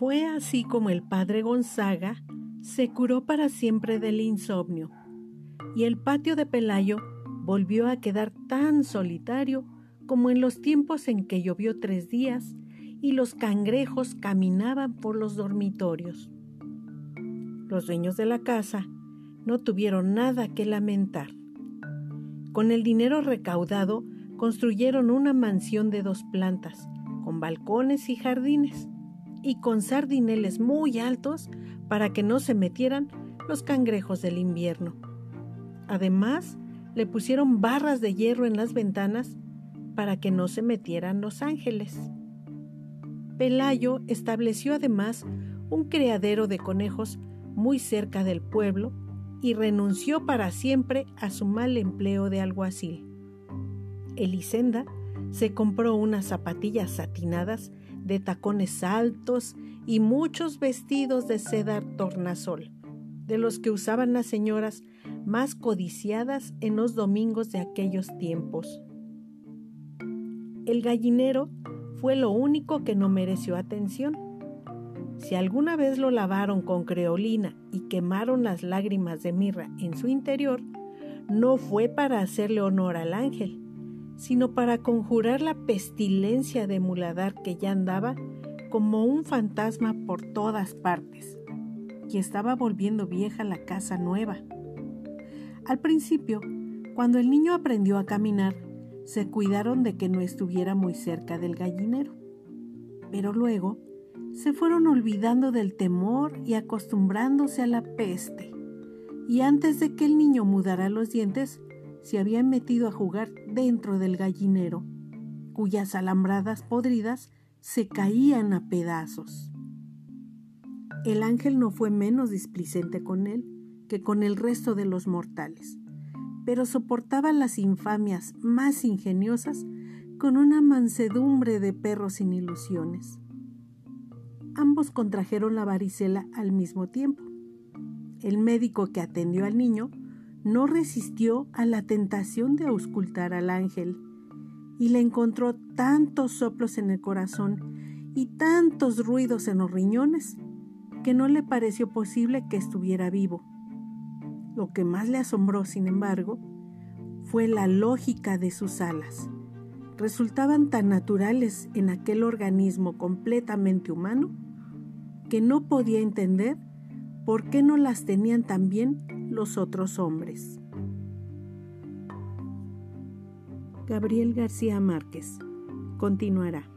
Fue así como el padre Gonzaga se curó para siempre del insomnio y el patio de Pelayo volvió a quedar tan solitario como en los tiempos en que llovió tres días y los cangrejos caminaban por los dormitorios. Los dueños de la casa no tuvieron nada que lamentar. Con el dinero recaudado construyeron una mansión de dos plantas, con balcones y jardines, y con sardineles muy altos para que no se metieran los cangrejos del invierno. Además, le pusieron barras de hierro en las ventanas para que no se metieran los ángeles. Pelayo estableció además un criadero de conejos muy cerca del pueblo y renunció para siempre a su mal empleo de alguacil. Elisenda se compró unas zapatillas satinadas de tacones altos y muchos vestidos de seda tornasol, de los que usaban las señoras más codiciadas en los domingos de aquellos tiempos. El gallinero fue lo único que no mereció atención. Si alguna vez lo lavaron con creolina y quemaron las lágrimas de mirra en su interior, no fue para hacerle honor al ángel, sino para conjurar la pestilencia de muladar que ya andaba como un fantasma por todas partes, y estaba volviendo vieja la casa nueva. Al principio, cuando el niño aprendió a caminar, se cuidaron de que no estuviera muy cerca del gallinero. Pero luego se fueron olvidando del temor y acostumbrándose a la peste. Y antes de que el niño mudara los dientes, se habían metido a jugar dentro del gallinero, cuyas alambradas podridas se caían a pedazos. El ángel no fue menos displicente con él que con el resto de los mortales pero soportaba las infamias más ingeniosas con una mansedumbre de perros sin ilusiones. Ambos contrajeron la varicela al mismo tiempo. El médico que atendió al niño no resistió a la tentación de auscultar al ángel y le encontró tantos soplos en el corazón y tantos ruidos en los riñones que no le pareció posible que estuviera vivo. Lo que más le asombró, sin embargo, fue la lógica de sus alas. Resultaban tan naturales en aquel organismo completamente humano que no podía entender por qué no las tenían también los otros hombres. Gabriel García Márquez continuará.